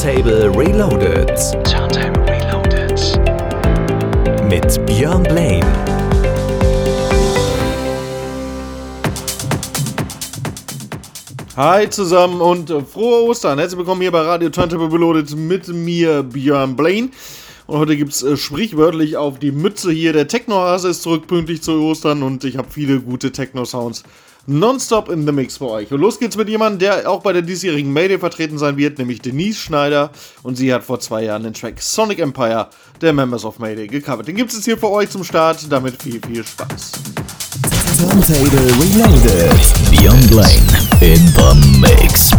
Turntable Reloaded. Turntable Reloaded. Mit Björn Blaine. Hi zusammen und frohe Ostern. Herzlich willkommen hier bei Radio Turntable Reloaded mit mir, Björn Blaine. Und heute gibt es äh, sprichwörtlich auf die Mütze hier. Der Techno-Hase ist zurück pünktlich zu Ostern und ich habe viele gute Techno-Sounds nonstop in the Mix für euch. Und los geht's mit jemandem, der auch bei der diesjährigen Mayday vertreten sein wird, nämlich Denise Schneider. Und sie hat vor zwei Jahren den Track Sonic Empire der Members of Mayday gecovert. Den gibt es jetzt hier für euch zum Start. Damit viel, viel Spaß. Turntable Reloaded. Björn Blaine in the Mix.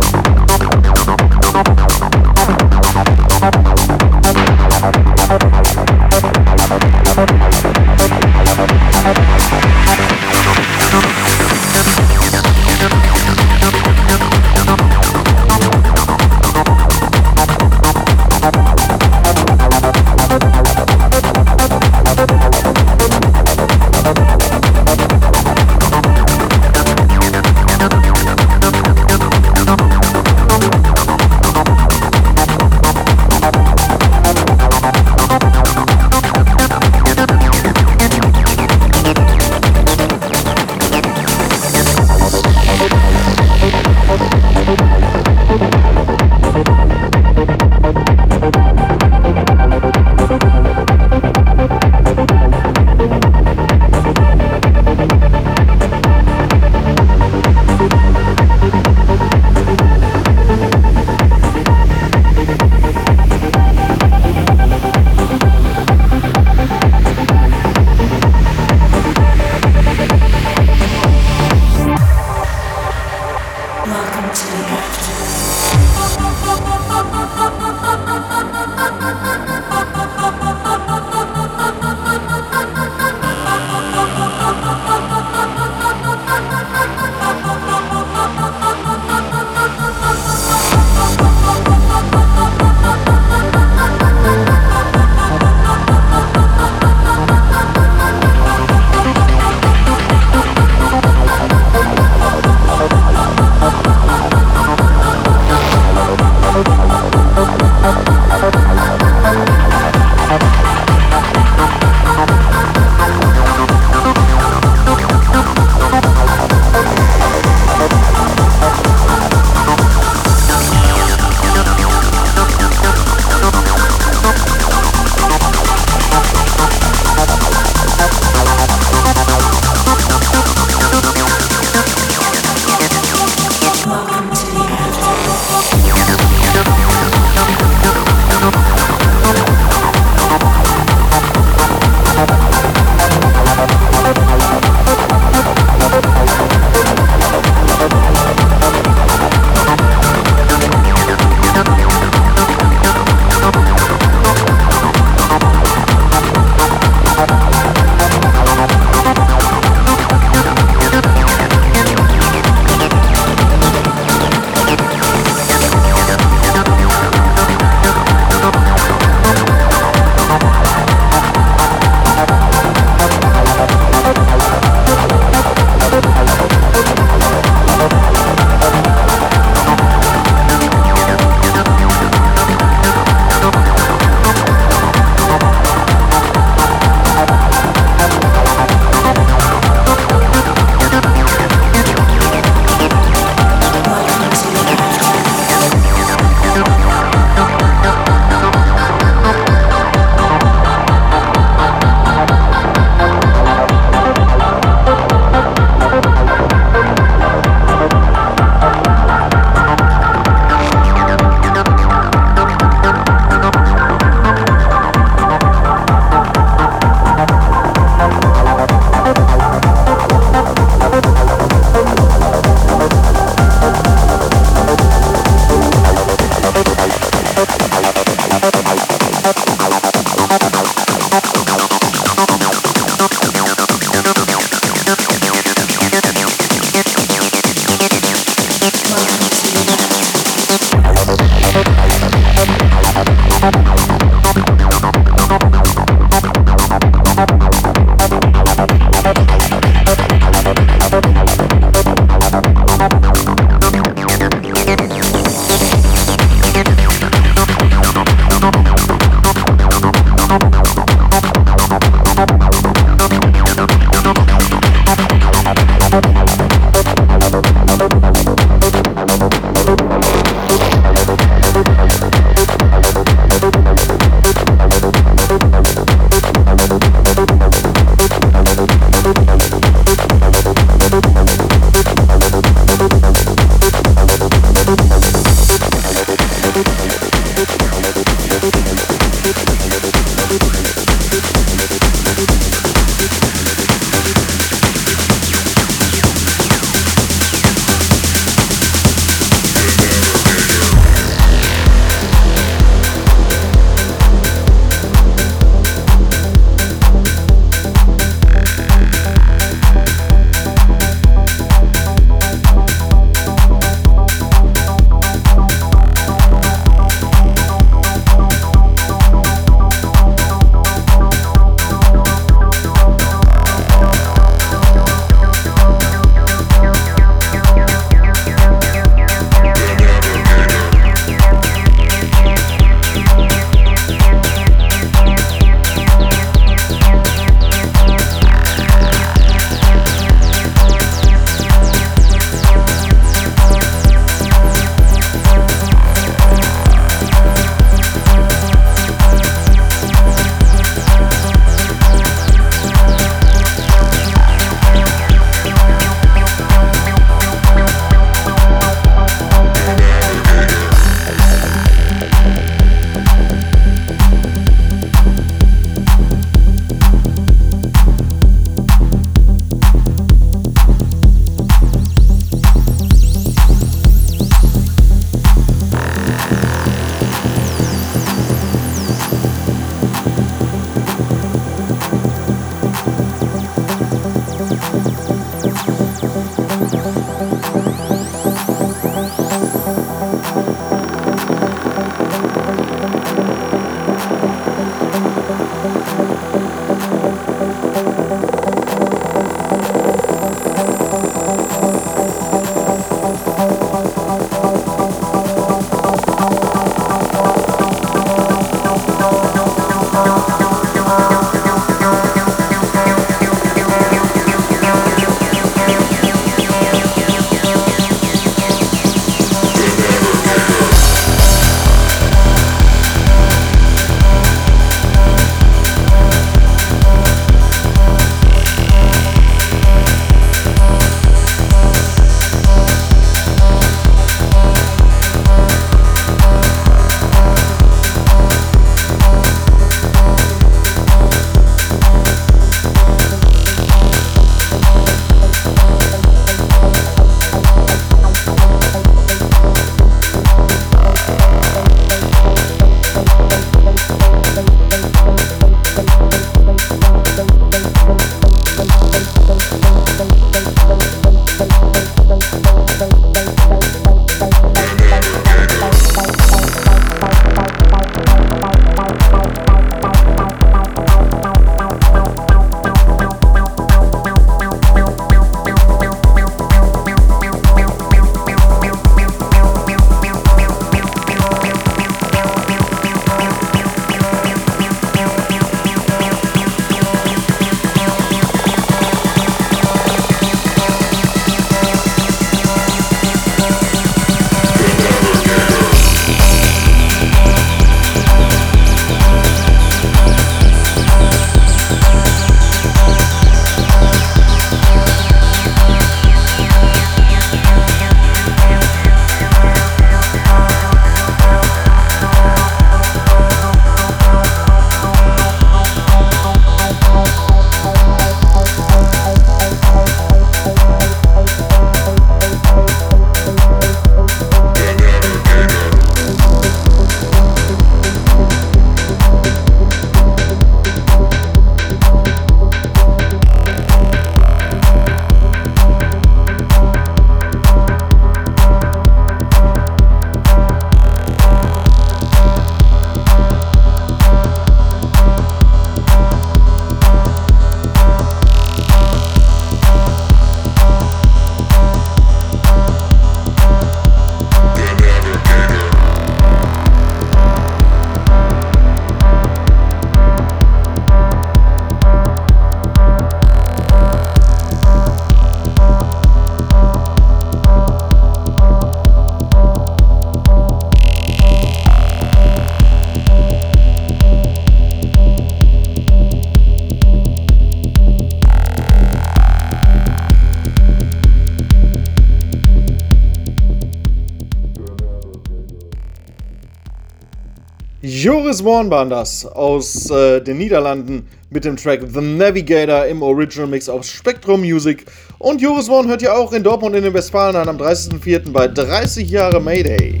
Waren das aus äh, den Niederlanden mit dem Track The Navigator im Original Mix auf Spectrum Music. Und Joris Warn hört ihr auch in Dortmund in den Westfalen an am 30.04. bei 30 Jahre Mayday.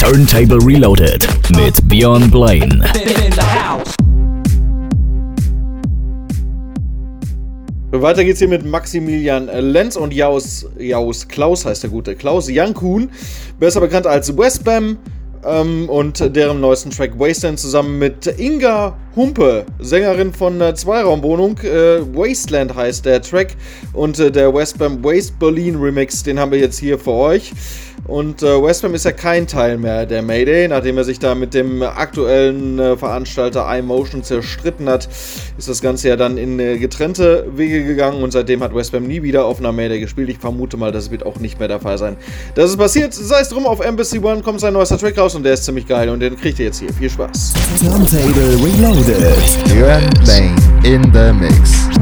Turntable Reloaded mit Björn Blaine. Weiter geht's hier mit Maximilian Lenz und Jaus, Jaus Klaus heißt der gute Klaus Jankun, besser bekannt als Westbam ähm, und deren neuesten Track Wasteland zusammen mit Inga Humpe, Sängerin von äh, Zweiraumwohnung. Äh, Wasteland heißt der Track und äh, der Westbam Waste Berlin Remix, den haben wir jetzt hier für euch. Und äh, Westbam ist ja kein Teil mehr der Mayday, nachdem er sich da mit dem aktuellen äh, Veranstalter iMotion zerstritten hat, ist das Ganze ja dann in äh, getrennte Wege gegangen und seitdem hat Westbam nie wieder auf einer Mayday gespielt. Ich vermute mal, das wird auch nicht mehr der Fall sein. Das ist passiert, sei es drum, auf Embassy One kommt sein neuester Track raus und der ist ziemlich geil und den kriegt ihr jetzt hier. Viel Spaß. Turntable Reloaded. Björn Blaine in the mix.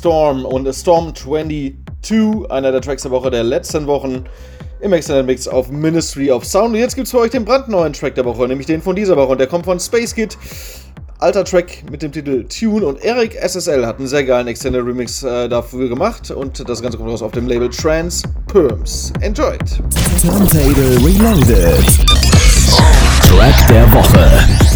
Storm und Storm 22, einer der Tracks der Woche der letzten Wochen im Extended Mix auf Ministry of Sound. Und jetzt gibt es für euch den brandneuen Track der Woche, nämlich den von dieser Woche. Und der kommt von Space Kid. Alter Track mit dem Titel Tune und Eric SSL hat einen sehr geilen Extended Remix äh, dafür gemacht und das Ganze kommt raus auf dem Label Trans Perms. Enjoyed! Turntable Reloaded. Track der Woche.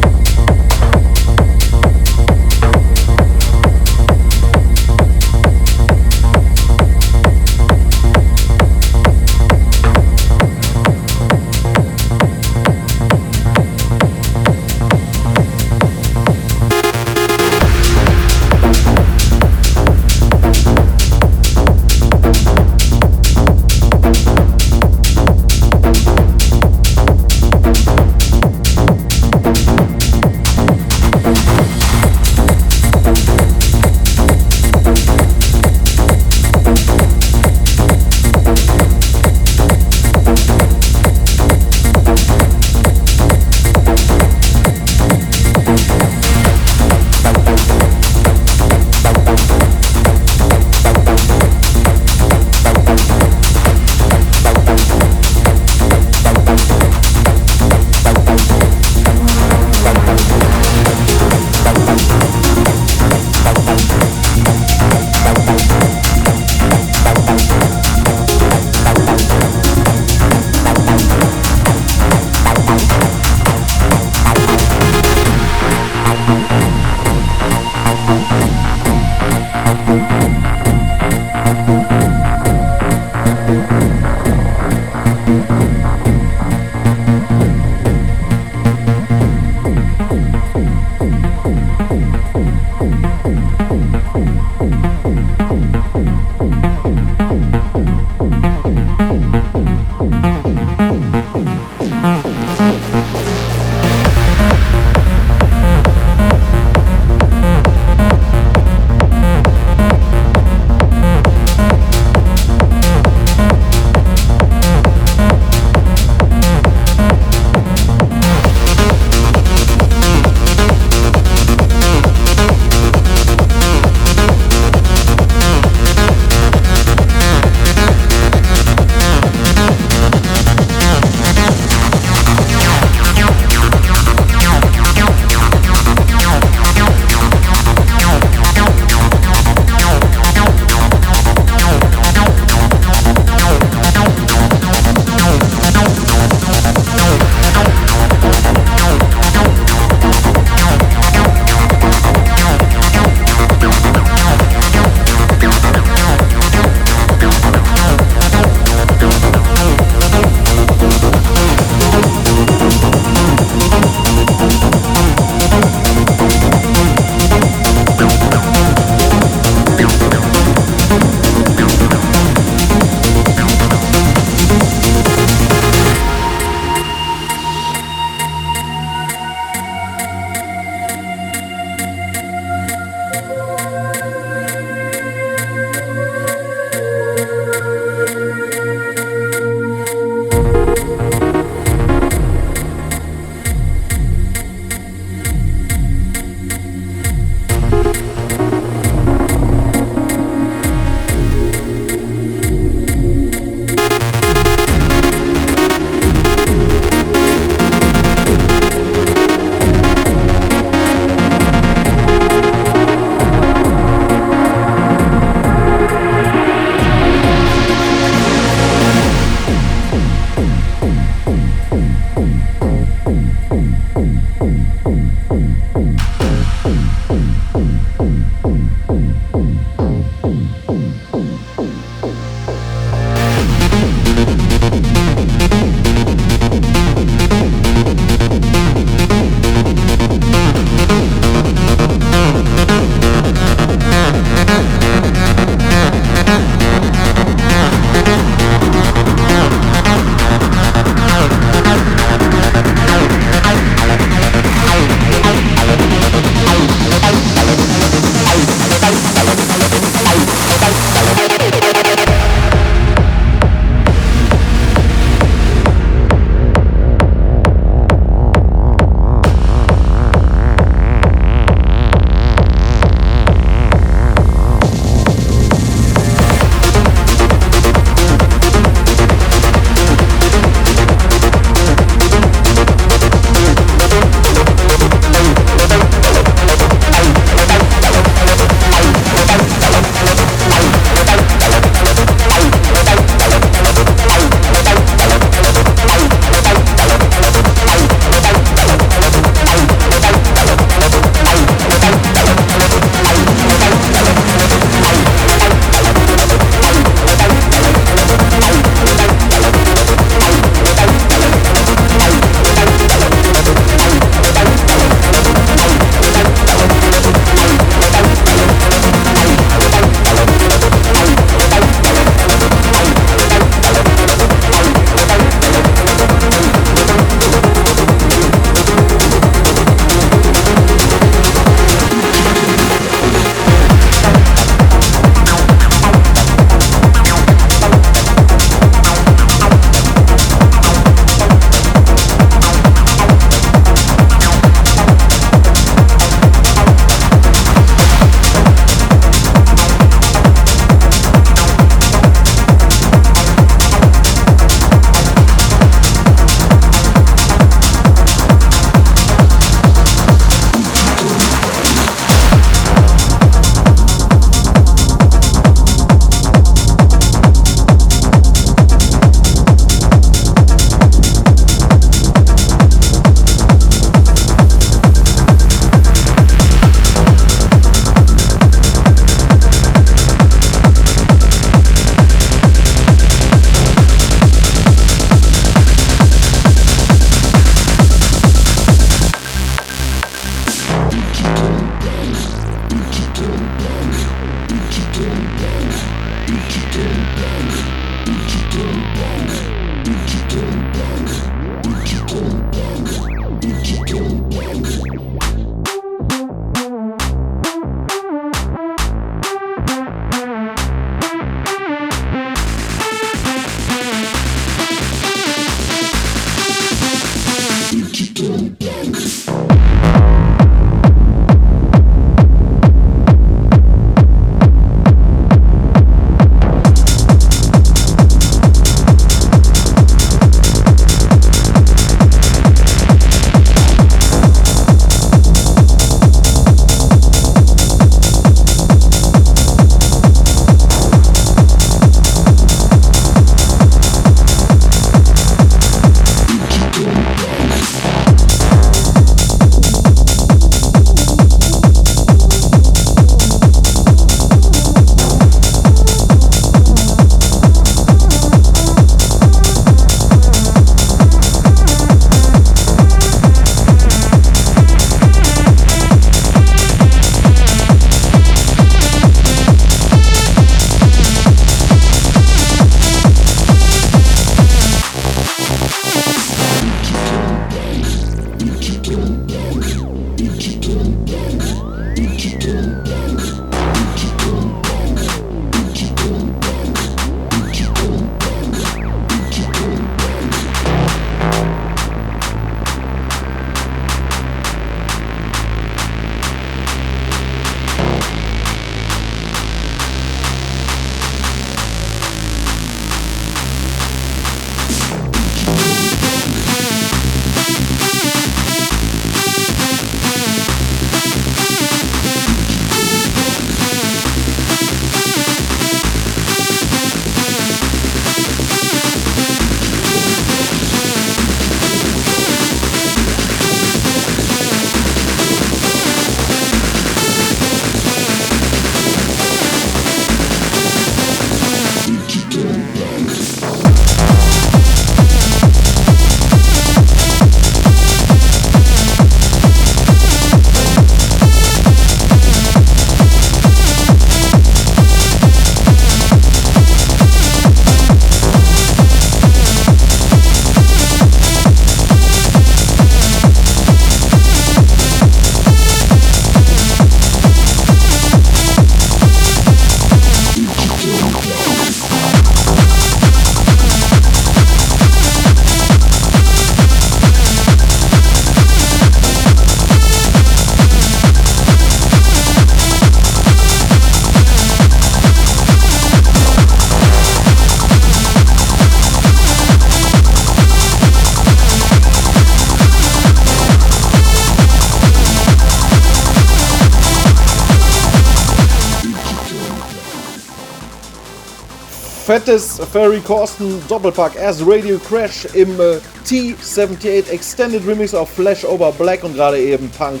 Fettes Ferry Corsten Doppelpack erst Radio Crash im äh, T78 Extended Remix auf Flashover Black und gerade eben Punk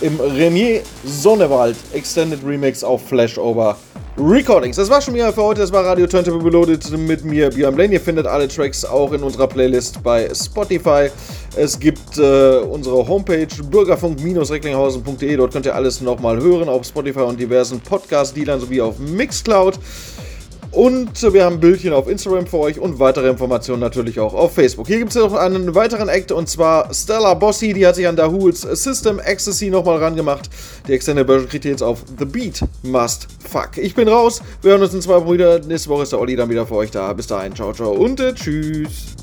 im Renier Sonnewald Extended Remix auf Flashover Recordings. Das war schon wieder für heute. Das war Radio Turntable Reloaded mit mir, Björn Blaine. Ihr findet alle Tracks auch in unserer Playlist bei Spotify. Es gibt äh, unsere Homepage bürgerfunk-recklinghausen.de. Dort könnt ihr alles nochmal hören auf Spotify und diversen Podcast-Dealern sowie auf Mixcloud. Und wir haben Bildchen auf Instagram für euch und weitere Informationen natürlich auch auf Facebook. Hier gibt es noch einen weiteren Act und zwar Stella Bossy, die hat sich an Dahools System Ecstasy nochmal rangemacht. Die Extended Version kriegt jetzt auf The Beat Must Fuck. Ich bin raus, wir hören uns in zwei Brüder. Nächste Woche ist der Olli dann wieder für euch da. Bis dahin, ciao, ciao und äh, tschüss.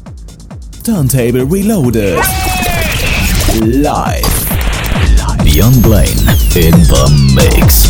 Turntable Reloaded. Live. Beyond Blaine in the mix.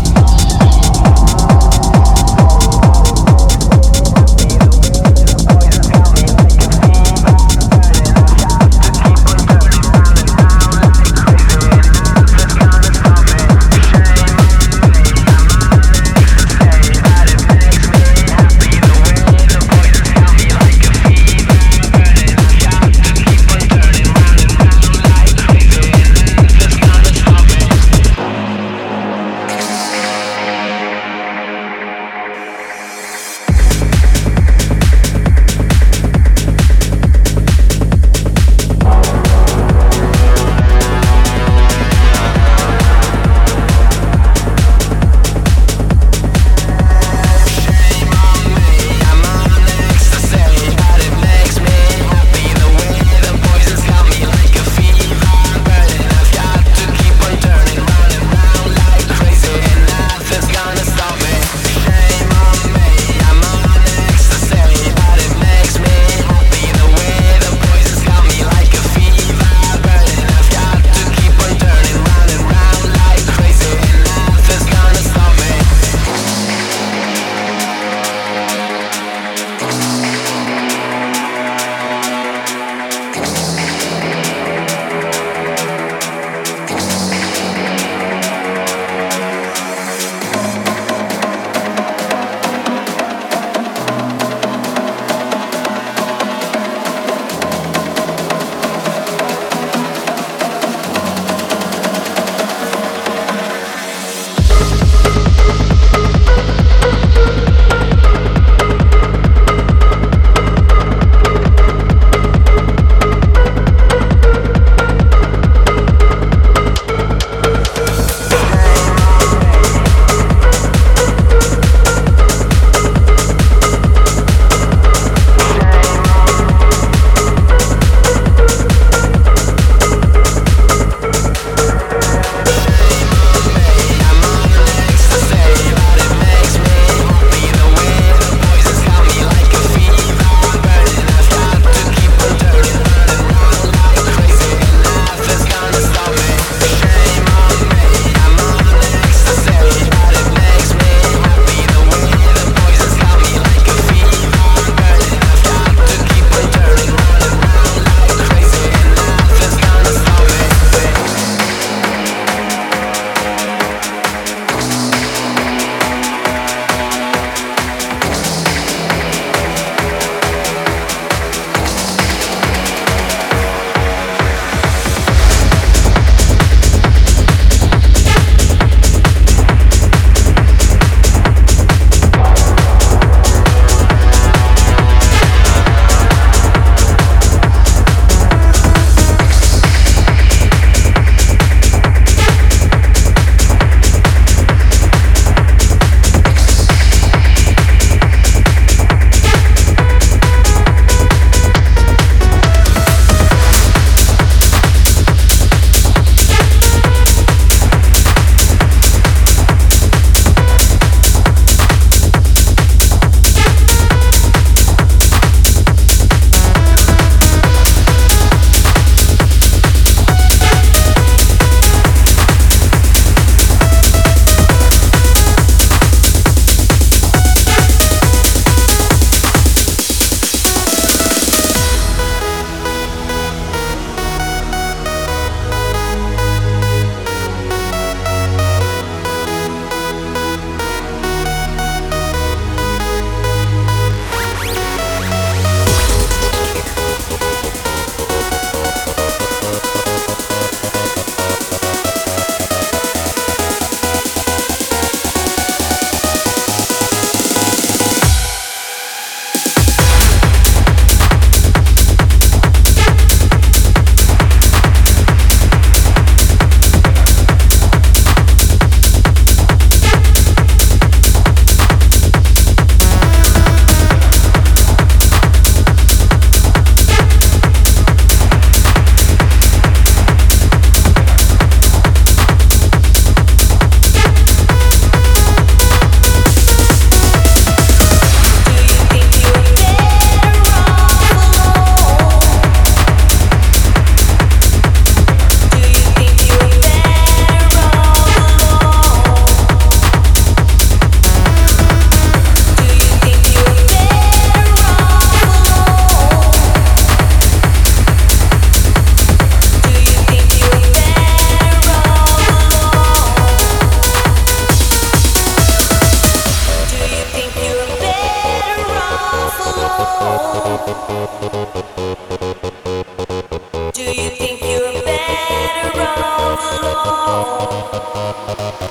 ハハハ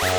ハ!